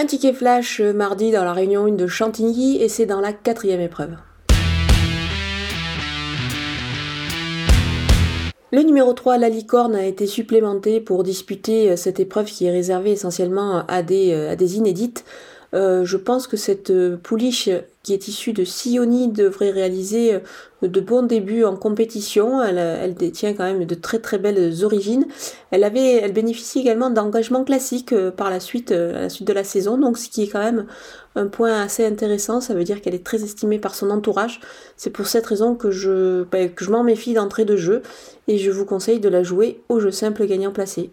Un ticket flash euh, mardi dans la réunion 1 de Chantilly et c'est dans la quatrième épreuve. Le numéro 3, la licorne, a été supplémenté pour disputer euh, cette épreuve qui est réservée essentiellement à des, à des inédites. Euh, je pense que cette pouliche qui est issue de Sioni devrait réaliser euh, de bons débuts en compétition. Elle, détient quand même de très très belles origines. Elle avait, elle bénéficie également d'engagement classique euh, par la suite, à la suite de la saison, donc ce qui est quand même un point assez intéressant. Ça veut dire qu'elle est très estimée par son entourage. C'est pour cette raison que je, ben, que je m'en méfie d'entrée de jeu et je vous conseille de la jouer au jeu simple gagnant placé.